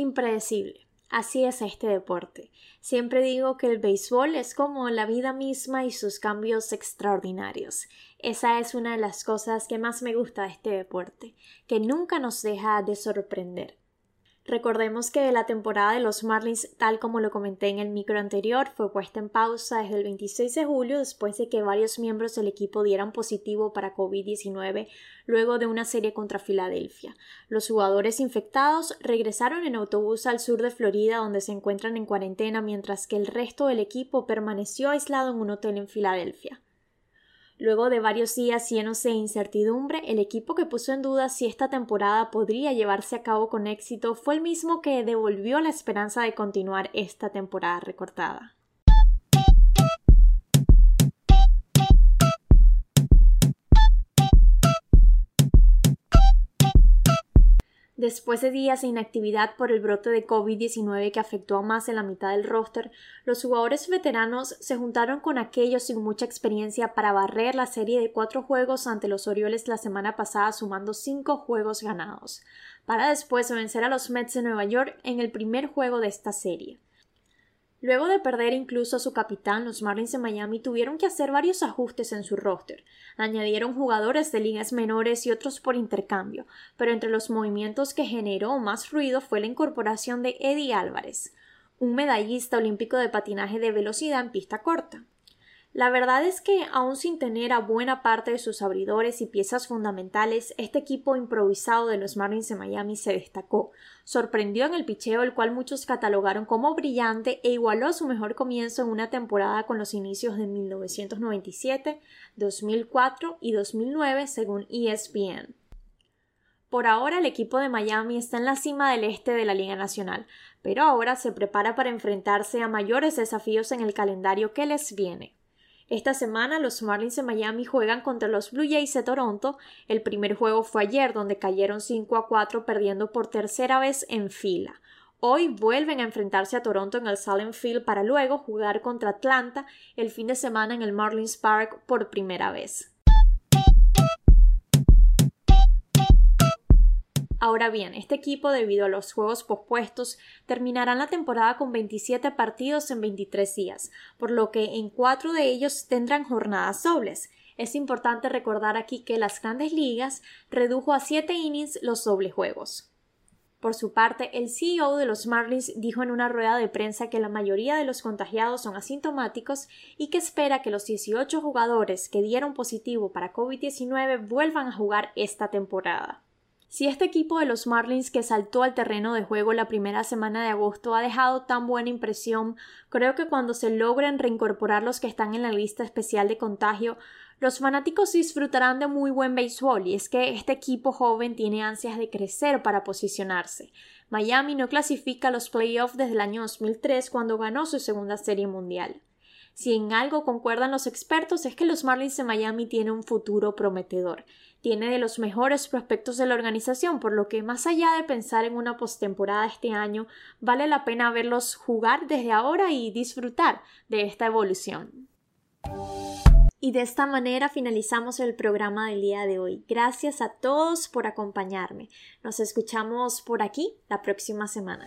Impredecible. Así es este deporte. Siempre digo que el béisbol es como la vida misma y sus cambios extraordinarios. Esa es una de las cosas que más me gusta de este deporte, que nunca nos deja de sorprender. Recordemos que la temporada de los Marlins, tal como lo comenté en el micro anterior, fue puesta en pausa desde el 26 de julio después de que varios miembros del equipo dieran positivo para COVID-19 luego de una serie contra Filadelfia. Los jugadores infectados regresaron en autobús al sur de Florida donde se encuentran en cuarentena mientras que el resto del equipo permaneció aislado en un hotel en Filadelfia. Luego de varios días llenos de incertidumbre, el equipo que puso en duda si esta temporada podría llevarse a cabo con éxito fue el mismo que devolvió la esperanza de continuar esta temporada recortada. Después de días de inactividad por el brote de COVID-19 que afectó a más de la mitad del roster, los jugadores veteranos se juntaron con aquellos sin mucha experiencia para barrer la serie de cuatro juegos ante los Orioles la semana pasada sumando cinco juegos ganados, para después vencer a los Mets de Nueva York en el primer juego de esta serie. Luego de perder incluso a su capitán, los Marlins de Miami tuvieron que hacer varios ajustes en su roster. Añadieron jugadores de ligas menores y otros por intercambio, pero entre los movimientos que generó más ruido fue la incorporación de Eddie Álvarez, un medallista olímpico de patinaje de velocidad en pista corta. La verdad es que, aun sin tener a buena parte de sus abridores y piezas fundamentales, este equipo improvisado de los Marlins de Miami se destacó. Sorprendió en el picheo, el cual muchos catalogaron como brillante, e igualó su mejor comienzo en una temporada con los inicios de 1997, 2004 y 2009, según ESPN. Por ahora el equipo de Miami está en la cima del este de la Liga Nacional, pero ahora se prepara para enfrentarse a mayores desafíos en el calendario que les viene. Esta semana los Marlins de Miami juegan contra los Blue Jays de Toronto. El primer juego fue ayer, donde cayeron 5 a 4, perdiendo por tercera vez en fila. Hoy vuelven a enfrentarse a Toronto en el Salem Field para luego jugar contra Atlanta el fin de semana en el Marlins Park por primera vez. Ahora bien, este equipo, debido a los juegos pospuestos, terminará la temporada con 27 partidos en 23 días, por lo que en cuatro de ellos tendrán jornadas dobles. Es importante recordar aquí que las grandes ligas redujo a 7 innings los dobles juegos. Por su parte, el CEO de los Marlins dijo en una rueda de prensa que la mayoría de los contagiados son asintomáticos y que espera que los 18 jugadores que dieron positivo para COVID-19 vuelvan a jugar esta temporada. Si este equipo de los Marlins que saltó al terreno de juego la primera semana de agosto ha dejado tan buena impresión, creo que cuando se logren reincorporar los que están en la lista especial de contagio, los fanáticos disfrutarán de muy buen béisbol y es que este equipo joven tiene ansias de crecer para posicionarse. Miami no clasifica a los playoffs desde el año 2003 cuando ganó su segunda serie mundial. Si en algo concuerdan los expertos es que los Marlins de Miami tienen un futuro prometedor tiene de los mejores prospectos de la organización, por lo que más allá de pensar en una postemporada este año, vale la pena verlos jugar desde ahora y disfrutar de esta evolución. Y de esta manera finalizamos el programa del día de hoy. Gracias a todos por acompañarme. Nos escuchamos por aquí la próxima semana.